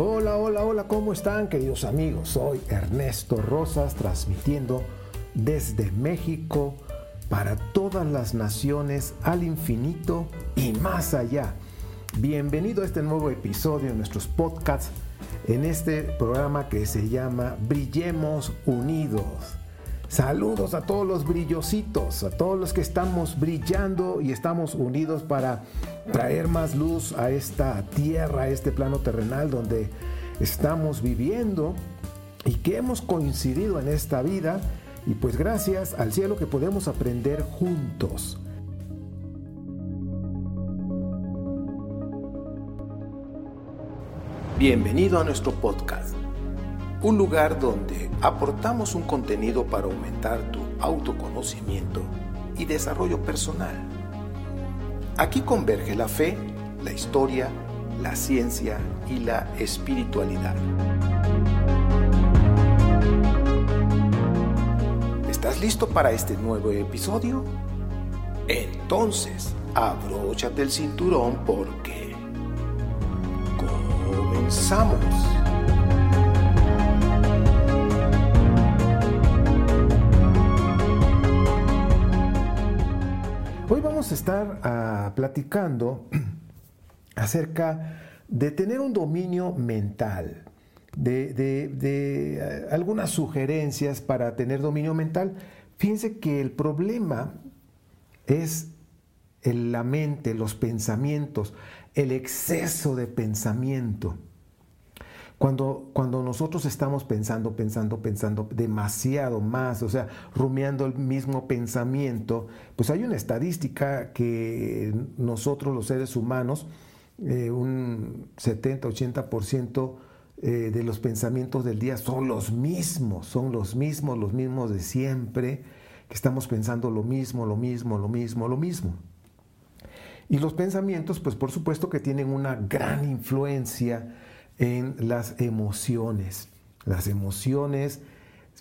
Hola, hola, hola, ¿cómo están queridos amigos? Soy Ernesto Rosas transmitiendo desde México para todas las naciones al infinito y más allá. Bienvenido a este nuevo episodio de nuestros podcasts en este programa que se llama Brillemos Unidos. Saludos a todos los brillositos, a todos los que estamos brillando y estamos unidos para traer más luz a esta tierra, a este plano terrenal donde estamos viviendo y que hemos coincidido en esta vida y pues gracias al cielo que podemos aprender juntos. Bienvenido a nuestro podcast, un lugar donde aportamos un contenido para aumentar tu autoconocimiento y desarrollo personal. Aquí converge la fe, la historia, la ciencia y la espiritualidad. ¿Estás listo para este nuevo episodio? Entonces, abróchate el cinturón porque comenzamos. Hoy vamos a estar ah, platicando acerca de tener un dominio mental, de, eh, algunas sugerencias para tener dominio mental. Fíjense que el problema es la mente, los pensamientos, el exceso de pensamiento. Cuando, cuando nosotros estamos pensando, pensando, pensando demasiado más, o sea, rumiando el mismo pensamiento, pues hay una estadística que nosotros los seres humanos, eh, un 70-80% eh, de los pensamientos del día son los mismos, son los mismos, los mismos de siempre, que estamos pensando lo mismo, lo mismo, lo mismo, lo mismo. Y los pensamientos, pues por supuesto que tienen una gran influencia en las emociones. Las emociones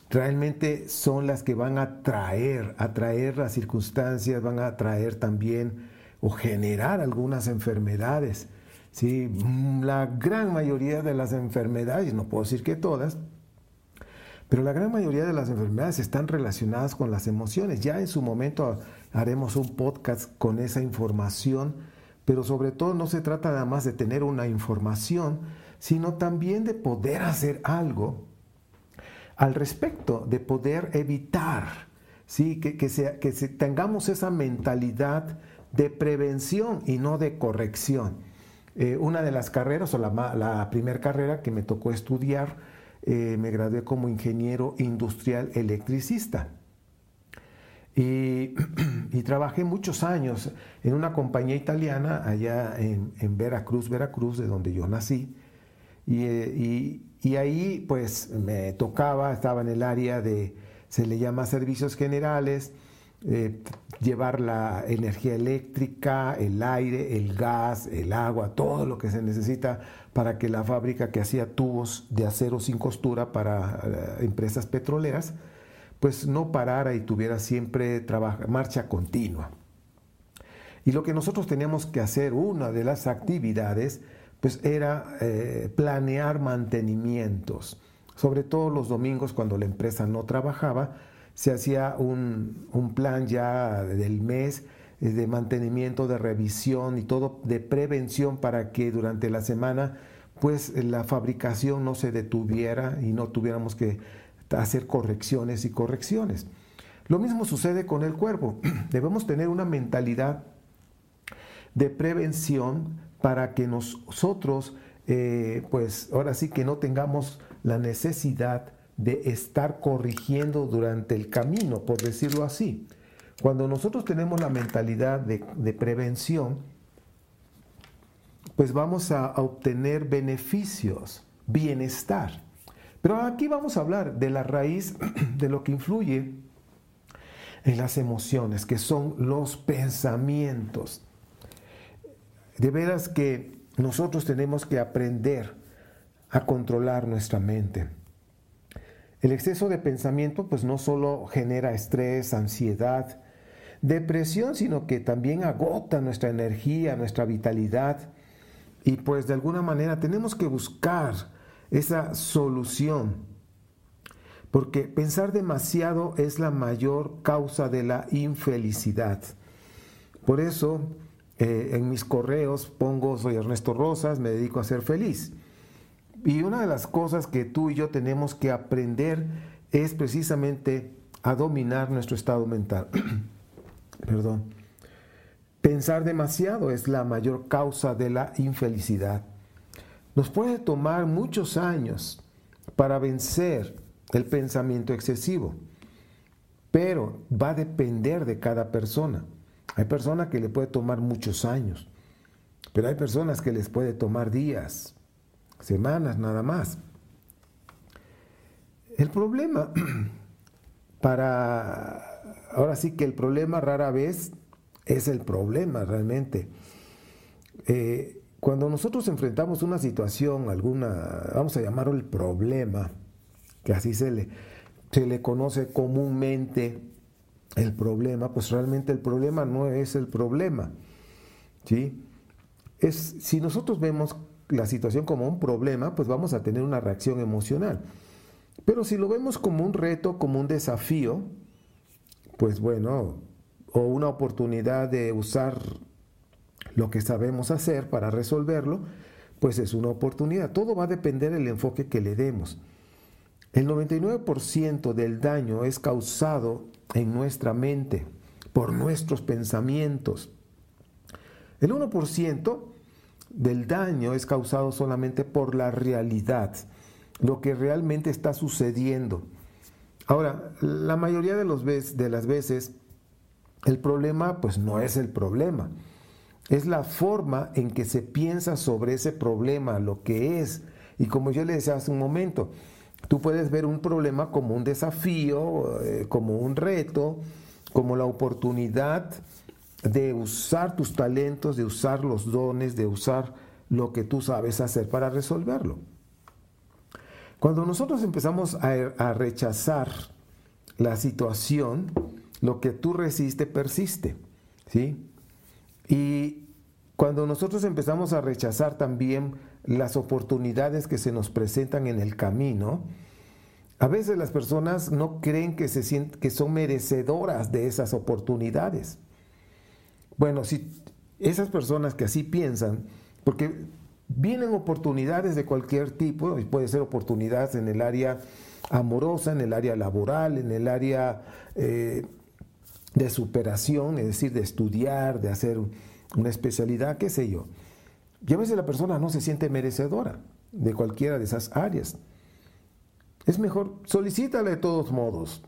realmente son las que van a traer, atraer las circunstancias, van a traer también o generar algunas enfermedades. ¿sí? Mm, La gran mayoría de las enfermedades, no puedo decir que todas, pero la gran mayoría de las enfermedades están relacionadas con las emociones. Ya en su momento haremos un podcast con esa información, pero sobre todo no se trata nada más de tener una información, sino también de poder hacer algo al respecto, de poder evitar, ¿sí? que, que, que tengamos esa mentalidad de prevención y no de corrección. Eh, una de las carreras, o la primera carrera que me tocó estudiar, eh, me gradué como ingeniero industrial electricista. Y, y trabajé muchos años en una compañía italiana allá en, en Veracruz, Veracruz, de donde yo nací. Y, eh, y- ahí pues me tocaba, estaba en el área de, se le llama servicios generales, eh, llevar la energía eléctrica, el aire, el gas, el agua, todo lo que se necesita para que la fábrica que hacía tubos de acero sin costura para eh, empresas petroleras, pues no parara y tuviera siempre marcha continua. Y lo que nosotros teníamos que hacer, una de las actividades, pues era eh, planear mantenimientos. Sobre todo los domingos cuando la empresa no trabajaba, se hacía un, un plan ya del mes eh, de mantenimiento, de revisión y todo de prevención para que durante la semana pues la fabricación no se detuviera y no tuviéramos que hacer correcciones y correcciones. Lo mismo sucede con el cuerpo. Debemos tener una mentalidad de prevención para que nosotros, eh, pues ahora sí que no tengamos la necesidad de estar corrigiendo durante el camino, por decirlo así. Cuando nosotros tenemos la mentalidad de, prevención, pues vamos a, a obtener beneficios, bienestar. Pero aquí vamos a hablar de la raíz de lo que influye en las emociones, que son los pensamientos. De veras que nosotros tenemos que aprender a controlar nuestra mente. El exceso de pensamiento pues no solo genera estrés, ansiedad, depresión, sino que también agota nuestra energía, nuestra vitalidad. Y pues de alguna manera tenemos que buscar esa solución, porque pensar demasiado es la mayor causa de la infelicidad. Por eso eh, en mis correos pongo soy Ernesto Rosas, me dedico a ser feliz. Y una de las cosas que tú y yo tenemos que aprender es precisamente a dominar nuestro estado mental. Perdón. Pensar demasiado es la mayor causa de la infelicidad. Nos puede tomar muchos años para vencer el pensamiento excesivo, pero va a depender de cada persona. Hay personas que le puede tomar muchos años, pero hay personas que les puede tomar días, semanas nada más. El problema, para, ahora sí que el problema rara vez es el problema realmente. Eh, cuando nosotros enfrentamos una situación, alguna, vamos a llamarlo el problema, que así se le, se le conoce comúnmente el problema, pues realmente el problema no es el problema. ¿sí? Es, si nosotros vemos la situación como un problema, pues vamos a tener una reacción emocional. Pero si lo vemos como un reto, como un desafío, pues bueno, o una oportunidad de usar lo que sabemos hacer para resolverlo, pues es una oportunidad. Todo va a depender del enfoque que le demos. El 99% del daño es causado en nuestra mente por nuestros pensamientos. El 1% del daño es causado solamente por la realidad, lo que realmente está sucediendo. Ahora, la mayoría de, los de las veces el problema pues no es el problema, es la forma en que se piensa sobre ese problema, lo que es. Y como yo le decía hace un momento, tú puedes ver un problema como un desafío, eh, como un reto, como la oportunidad de usar tus talentos, de usar los dones, de usar lo que tú sabes hacer para resolverlo. Cuando nosotros empezamos a, rechazar la situación, lo que tú resiste persiste, ¿sí? Y cuando nosotros empezamos a rechazar también las oportunidades que se nos presentan en el camino, a veces las personas no creen que, se que son merecedoras de esas oportunidades. Bueno, si esas personas que así piensan, porque vienen oportunidades de cualquier tipo, puede ser oportunidades en el área amorosa, en el área laboral, en el área eh, de superación, es decir, de estudiar, de hacer una especialidad, qué sé yo. Y a veces la persona no se siente merecedora de cualquiera de esas áreas. Es mejor, solicítale de todos modos.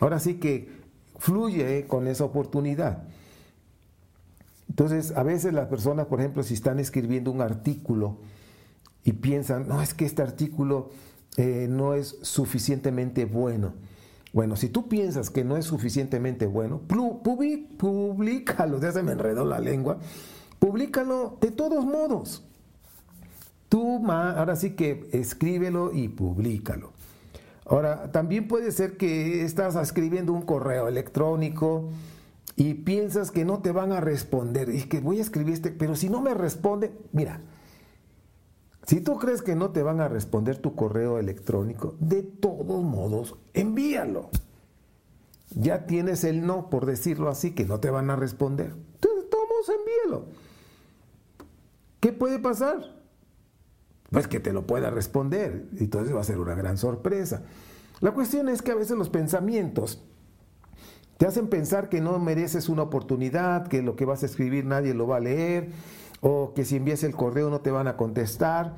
Ahora sí que fluye con esa oportunidad. Entonces, a veces las personas, por ejemplo, si están escribiendo un artículo y piensan, no, es que este artículo eh, no es suficientemente bueno. Bueno, si tú piensas que no es suficientemente bueno, publícalo, ya se me enredó la lengua, publícalo de todos modos. Tú, ahora sí que escríbelo y publícalo. Ahora, también puede ser que estás escribiendo un correo electrónico, y piensas que no te van a responder, y que voy a escribir este, pero si no me responde, mira, si tú crees que no te van a responder tu correo electrónico, de todos modos, envíalo. Ya tienes el no, por decirlo así, que no te van a responder. Entonces, de todos modos, envíalo. ¿Qué puede pasar? Pues que te lo pueda responder. Y entonces va a ser una gran sorpresa. La cuestión es que a veces los pensamientos Te hacen pensar que no mereces una oportunidad, que lo que vas a escribir nadie lo va a leer, o que si envías el correo no te van a contestar.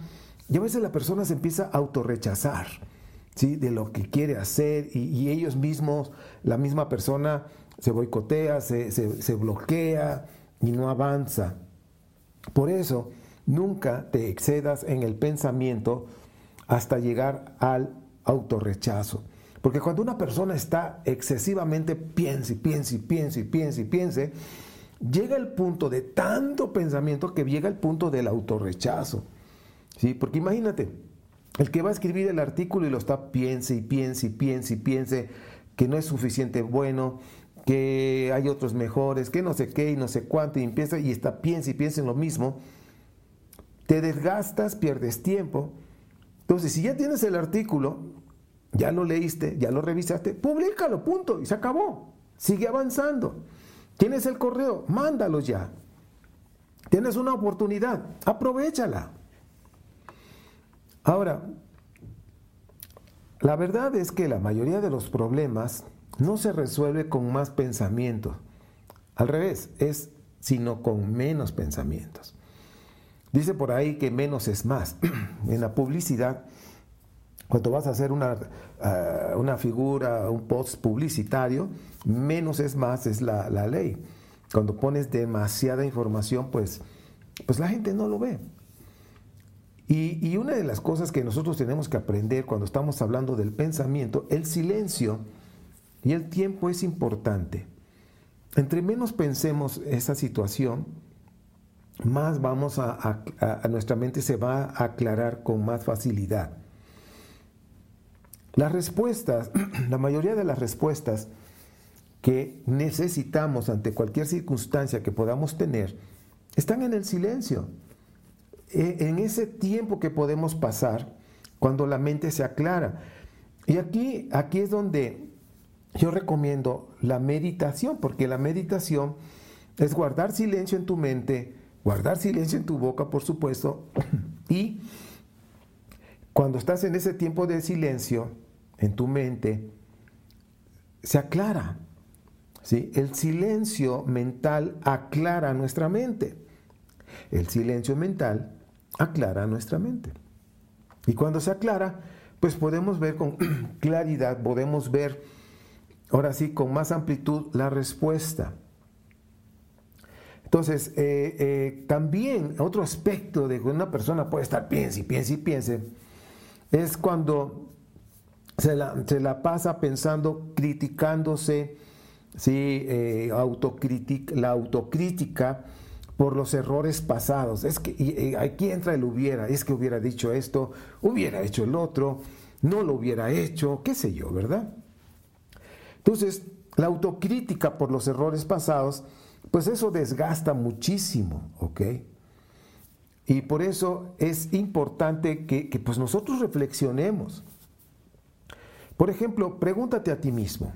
Y a veces la persona se empieza a autorrechazar ¿sí? de lo que quiere hacer y, ellos mismos, la misma persona se boicotea, se, se bloquea y no avanza. Por eso, nunca te excedas en el pensamiento hasta llegar al autorrechazo. Porque cuando una persona está excesivamente piense, piense, piense, piense, piense, llega el punto de tanto pensamiento que llega el punto del autorrechazo. ¿Sí? Porque imagínate, el que va a escribir el artículo y lo está piense y piense y piense y piense que no es suficiente bueno, que hay otros mejores, que no sé qué y no sé cuánto, y empieza y está piense y piense en lo mismo, te desgastas, pierdes tiempo. Entonces, si ya tienes el artículo, ya lo leíste, ya lo revisaste, públicalo, punto, y se acabó. Sigue avanzando. Tienes el correo, mándalo ya. Tienes una oportunidad, aprovechala. Ahora, la verdad es que la mayoría de los problemas no se resuelve con más pensamientos. Al revés, es sino con menos pensamientos. Dice por ahí que menos es más. en la publicidad cuando vas a hacer una, ah, una figura, un post publicitario, menos es más, es la, ley. Cuando pones demasiada información, pues, pues la gente no lo ve. Y, y, una de las cosas que nosotros tenemos que aprender cuando estamos hablando del pensamiento, el silencio y el tiempo es importante. Entre menos pensemos esa situación, más vamos a, a nuestra mente se va a aclarar con más facilidad. Las respuestas, la mayoría de las respuestas que necesitamos ante cualquier circunstancia que podamos tener, están en el silencio, e, en ese tiempo que podemos pasar cuando la mente se aclara. Y aquí, aquí es donde yo recomiendo la meditación, porque la meditación es guardar silencio en tu mente, guardar silencio en tu boca, por supuesto, y cuando estás en ese tiempo de silencio, en tu mente, se aclara. ¿sí? El silencio mental aclara nuestra mente. El silencio mental aclara nuestra mente. Y cuando se aclara, pues podemos ver con claridad, podemos ver ahora sí con más amplitud la respuesta. Entonces, eh, eh, también otro aspecto de que una persona puede estar piense y piense y piense, es cuando se la, pasa pensando, criticándose, ¿sí? Eh, la autocrítica por los errores pasados. Es que aquí entra el hubiera, es que hubiera dicho esto, hubiera hecho el otro, no lo hubiera hecho, qué sé yo, ¿verdad? Entonces, la autocrítica por los errores pasados, pues eso desgasta muchísimo, ¿ok? Y por eso es importante que, pues nosotros reflexionemos. Por ejemplo, pregúntate a ti mismo,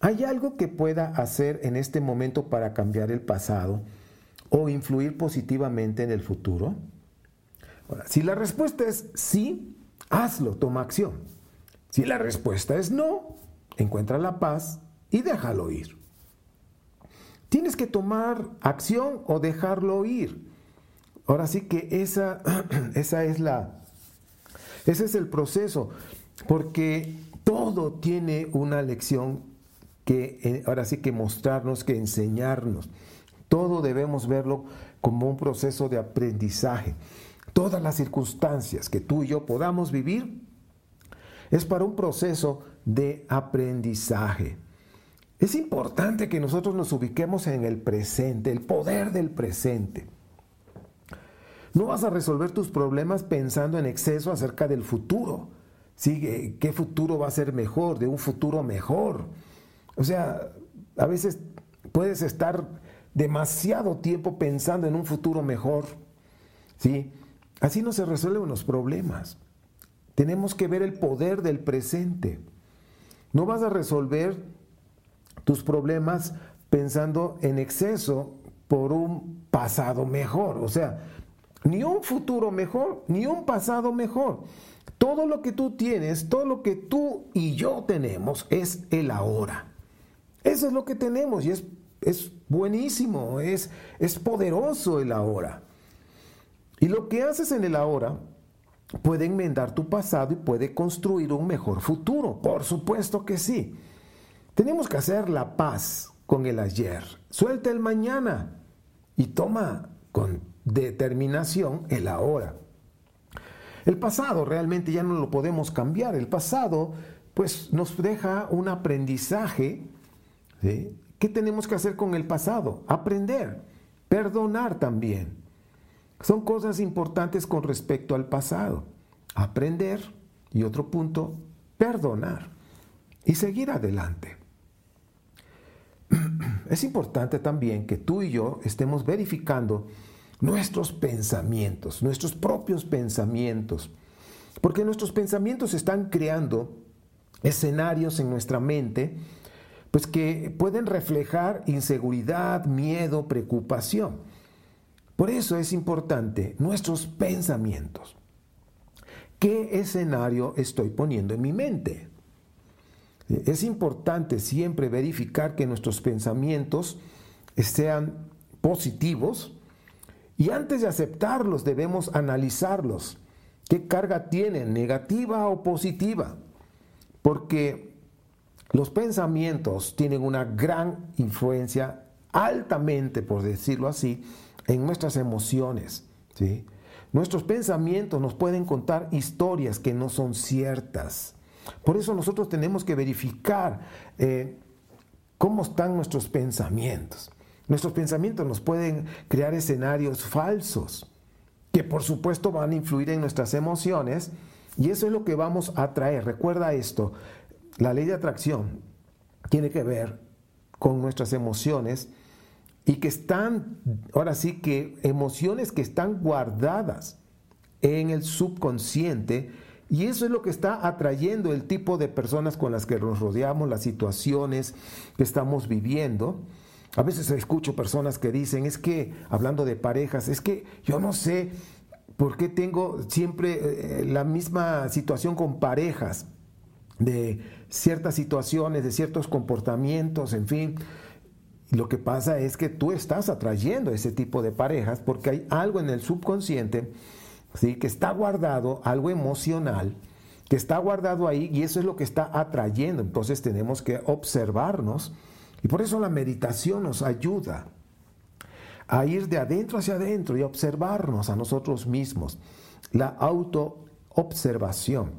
¿hay algo que pueda hacer en este momento para cambiar el pasado o influir positivamente en el futuro? si la respuesta es sí, hazlo, toma acción. Si la respuesta es no, encuentra la paz y déjalo ir. Tienes que tomar acción o dejarlo ir. Ahora sí que esa, esa es la, ese es el proceso, porque todo tiene una lección que eh, ahora sí que mostrarnos, que enseñarnos. Todo debemos verlo como un proceso de aprendizaje. Todas las circunstancias que tú y yo podamos vivir es para un proceso de aprendizaje. Es importante que nosotros nos ubiquemos en el presente, el poder del presente. No vas a resolver tus problemas pensando en exceso acerca del futuro. ¿sí? ¿Qué futuro va a ser mejor? De un futuro mejor. O sea, a veces puedes estar demasiado tiempo pensando en un futuro mejor. ¿sí? Así no se resuelven los problemas. Tenemos que ver el poder del presente. No vas a resolver tus problemas pensando en exceso por un pasado mejor. O sea, ni un futuro mejor, ni un pasado mejor. Todo lo que tú tienes, todo lo que tú y yo tenemos es el ahora. Eso es lo que tenemos y es, es buenísimo, es, es poderoso el ahora. Y lo que haces en el ahora puede enmendar tu pasado y puede construir un mejor futuro. Por supuesto que sí. Tenemos que hacer la paz con el ayer. Suelta el mañana y toma con determinación el ahora. El pasado realmente ya no lo podemos cambiar. El pasado pues nos deja un aprendizaje. ¿Qué tenemos que hacer con el pasado? Aprender, perdonar también. Son cosas importantes con respecto al pasado. Aprender y otro punto, perdonar y seguir adelante. Es importante también que tú y yo estemos verificando nuestros pensamientos, nuestros propios pensamientos, porque nuestros pensamientos están creando escenarios en nuestra mente, pues que pueden reflejar inseguridad, miedo, preocupación. Por eso es importante nuestros pensamientos. ¿Qué escenario estoy poniendo en mi mente? Es importante siempre verificar que nuestros pensamientos sean positivos y antes de aceptarlos debemos analizarlos. ¿Qué carga tienen, negativa o positiva? Porque los pensamientos tienen una gran influencia, altamente, por decirlo así, en nuestras emociones. ¿sí? Nuestros pensamientos nos pueden contar historias que no son ciertas. Por eso nosotros tenemos que verificar eh, cómo están nuestros pensamientos. Nuestros pensamientos nos pueden crear escenarios falsos, que por supuesto van a influir en nuestras emociones, y eso es lo que vamos a traer. Recuerda esto, la ley de atracción tiene que ver con nuestras emociones y que están, ahora sí que emociones que están guardadas en el subconsciente, y eso es lo que está atrayendo el tipo de personas con las que nos rodeamos, las situaciones que estamos viviendo. A veces escucho personas que dicen, es que, hablando de parejas, es que yo no sé por qué tengo siempre eh, la misma situación con parejas, de ciertas situaciones, de ciertos comportamientos, en fin. Lo que pasa es que tú estás atrayendo ese tipo de parejas porque hay algo en el subconsciente ¿sí? que está guardado, algo emocional, que está guardado ahí y eso es lo que está atrayendo. Entonces tenemos que observarnos y por eso la meditación nos ayuda a ir de adentro hacia adentro y observarnos a nosotros mismos. La autoobservación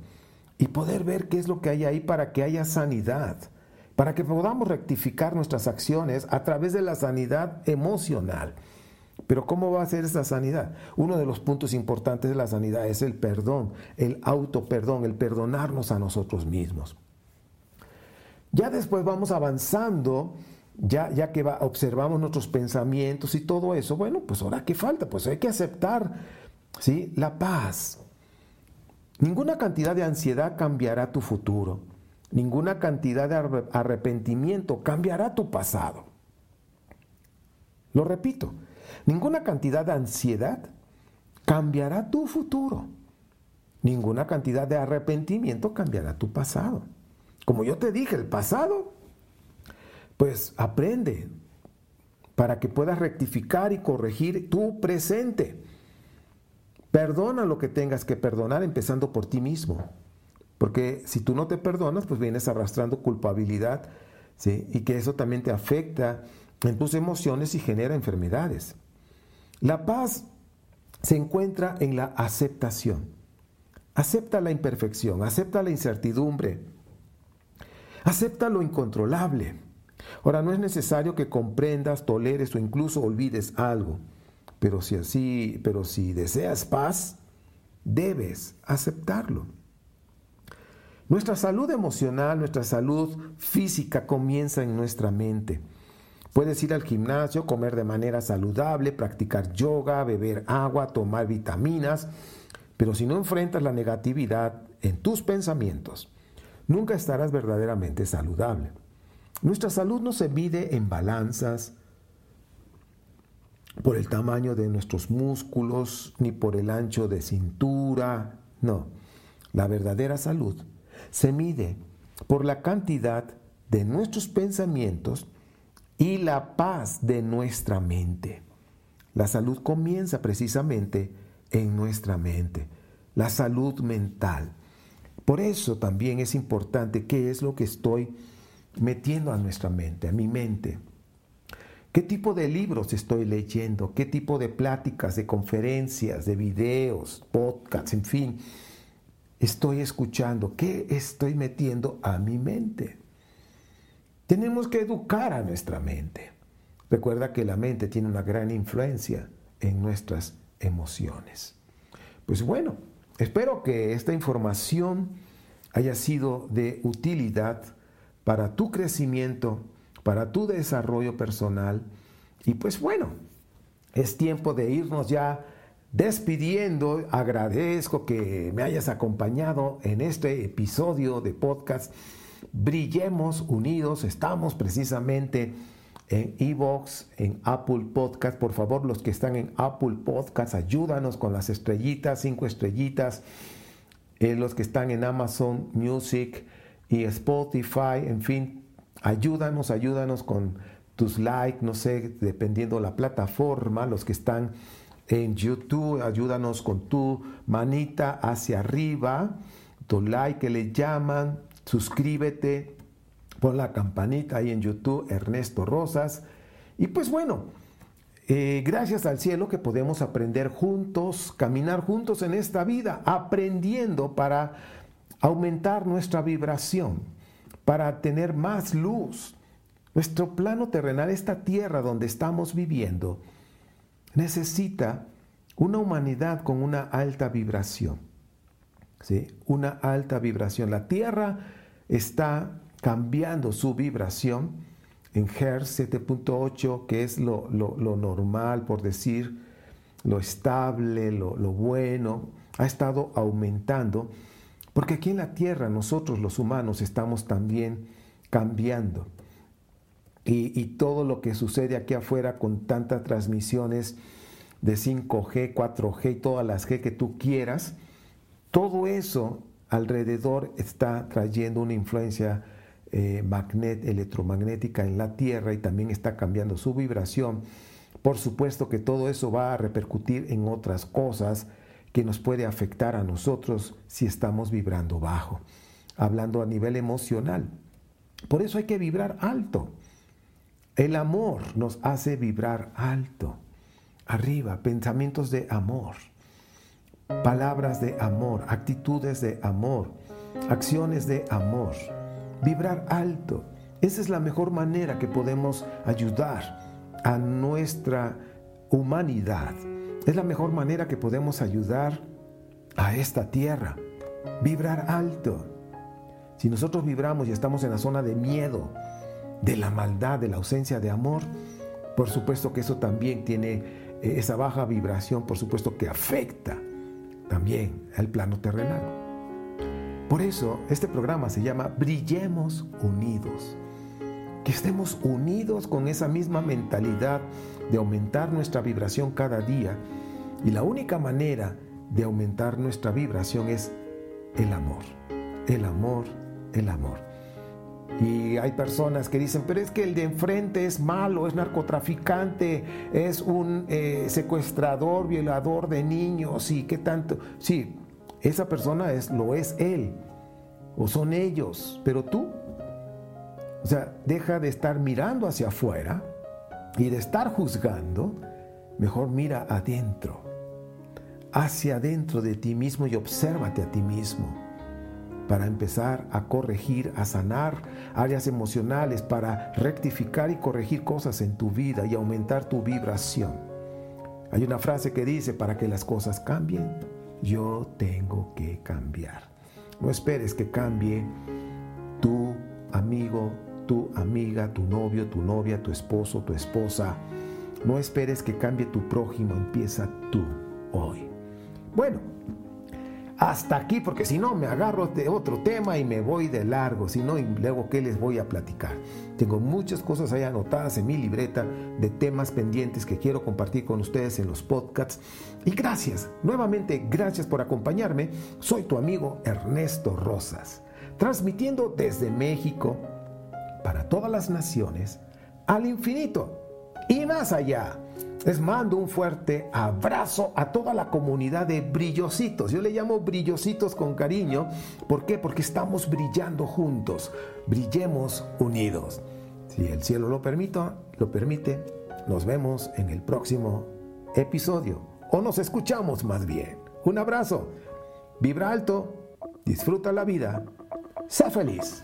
y poder ver qué es lo que hay ahí para que haya sanidad, para que podamos rectificar nuestras acciones a través de la sanidad emocional. Pero ¿cómo va a ser esa sanidad? Uno de los puntos importantes de la sanidad es el perdón, el auto-perdón, el perdonarnos a nosotros mismos. Ya después vamos avanzando, ya, ya que observamos nuestros pensamientos y todo eso, bueno, pues ahora qué falta, pues hay que aceptar ¿sí? la paz. Ninguna cantidad de ansiedad cambiará tu futuro, ninguna cantidad de arrepentimiento cambiará tu pasado. Lo repito, ninguna cantidad de ansiedad cambiará tu futuro. Ninguna cantidad de arrepentimiento cambiará tu pasado. Como yo te dije, el pasado, pues aprende para que puedas rectificar y corregir tu presente. Perdona lo que tengas que perdonar, empezando por ti mismo. Porque si tú no te perdonas, pues vienes arrastrando culpabilidad, ¿sí? Y que eso también te afecta en tus emociones y genera enfermedades. La paz se encuentra en la aceptación. Acepta la imperfección, acepta la incertidumbre, Acepta lo incontrolable. Ahora, no es necesario que comprendas, toleres o incluso olvides algo, pero si así, pero si deseas paz, debes aceptarlo. Nuestra salud emocional, nuestra salud física comienza en nuestra mente. Puedes ir al gimnasio, comer de manera saludable, practicar yoga, beber agua, tomar vitaminas, pero si no enfrentas la negatividad en tus pensamientos, nunca estarás verdaderamente saludable. Nuestra salud no se mide en balanzas, por el tamaño de nuestros músculos, ni por el ancho de cintura. No, la verdadera salud se mide por la cantidad de nuestros pensamientos y la paz de nuestra mente. La salud comienza precisamente en nuestra mente, la salud mental. Por eso también es importante qué es lo que estoy metiendo a nuestra mente, a mi mente. ¿Qué tipo de libros estoy leyendo? ¿Qué tipo de pláticas, de conferencias, de videos, podcasts, en fin, estoy escuchando? ¿Qué estoy metiendo a mi mente? Tenemos que educar a nuestra mente. Recuerda que la mente tiene una gran influencia en nuestras emociones. Pues bueno, espero que esta información haya sido de utilidad para tu crecimiento para tu desarrollo personal. Y pues bueno, es tiempo de irnos ya despidiendo. Agradezco que me hayas acompañado en este episodio de podcast. Brillemos unidos. Estamos precisamente en Evox, en Apple Podcast. Por favor, los que están en Apple Podcast, ayúdanos con las estrellitas, cinco estrellitas. Eh, los que están en Amazon Music y Spotify, en fin, Ayúdanos, ayúdanos con tus likes, no sé, dependiendo la plataforma, los que están en YouTube, ayúdanos con tu manita hacia arriba, tu like que le llaman, suscríbete, pon la campanita ahí en YouTube, Ernesto Rosas. Y pues bueno, eh, gracias al cielo que podemos aprender juntos, caminar juntos en esta vida, aprendiendo para aumentar nuestra vibración para tener más luz. Nuestro plano terrenal, esta tierra donde estamos viviendo, necesita una humanidad con una alta vibración. ¿sí? Una alta vibración. La tierra está cambiando su vibración en Hertz 7.8, que es lo, normal, por decir, lo estable, lo, lo bueno, ha estado aumentando porque aquí en la tierra nosotros los humanos estamos también cambiando. Y, todo lo que sucede aquí afuera con tantas transmisiones de 5G, 4G y todas las G que tú quieras, todo eso alrededor está trayendo una influencia eh, electromagnética en la Tierra y también está cambiando su vibración. Por supuesto que todo eso va a repercutir en otras cosas que nos puede afectar a nosotros si estamos vibrando bajo, hablando a nivel emocional. Por eso hay que vibrar alto. El amor nos hace vibrar alto, arriba, pensamientos de amor, palabras de amor, actitudes de amor, acciones de amor. Vibrar alto. Esa es la mejor manera que podemos ayudar a nuestra humanidad es la mejor manera que podemos ayudar a esta tierra. Vibrar alto. Si nosotros vibramos y estamos en la zona de miedo, de la maldad, de la ausencia de amor, por supuesto que eso también tiene eh, esa baja vibración, por supuesto que afecta también al plano terrenal. Por eso este programa se llama Brillemos Unidos. Que estemos unidos con esa misma mentalidad de aumentar nuestra vibración cada día. Y la única manera de aumentar nuestra vibración es el amor. El amor, el amor. Y hay personas que dicen, pero es que el de enfrente es malo, es narcotraficante, es un eh, secuestrador, violador de niños y qué tanto. Sí, esa persona es, lo es él o son ellos, pero tú, o sea, deja de estar mirando hacia afuera y de estar juzgando, mejor mira adentro, hacia adentro de ti mismo y obsérvate a ti mismo para empezar a corregir, a sanar áreas emocionales, para rectificar y corregir cosas en tu vida y aumentar tu vibración. Hay una frase que dice, para que las cosas cambien, yo tengo que cambiar. No esperes que cambie tu amigo, tu amiga, tu novio, tu novia, tu esposo, tu esposa. No esperes que cambie tu prójimo, empieza tú hoy. Bueno, hasta aquí, porque si no me agarro de otro tema y me voy de largo, si no, luego qué les voy a platicar. Tengo muchas cosas ahí anotadas en mi libreta de temas pendientes que quiero compartir con ustedes en los podcasts. Y gracias, nuevamente gracias por acompañarme. Soy tu amigo Ernesto Rosas, transmitiendo desde México para todas las naciones al infinito y más allá. Les mando un fuerte abrazo a toda la comunidad de brillositos. Yo le llamo brillositos con cariño. ¿Por qué? Porque estamos brillando juntos. Brillemos unidos. Si el cielo lo permite, lo permite, nos vemos en el próximo episodio. O nos escuchamos más bien. Un abrazo. Vibra alto. Disfruta la vida. Sé feliz.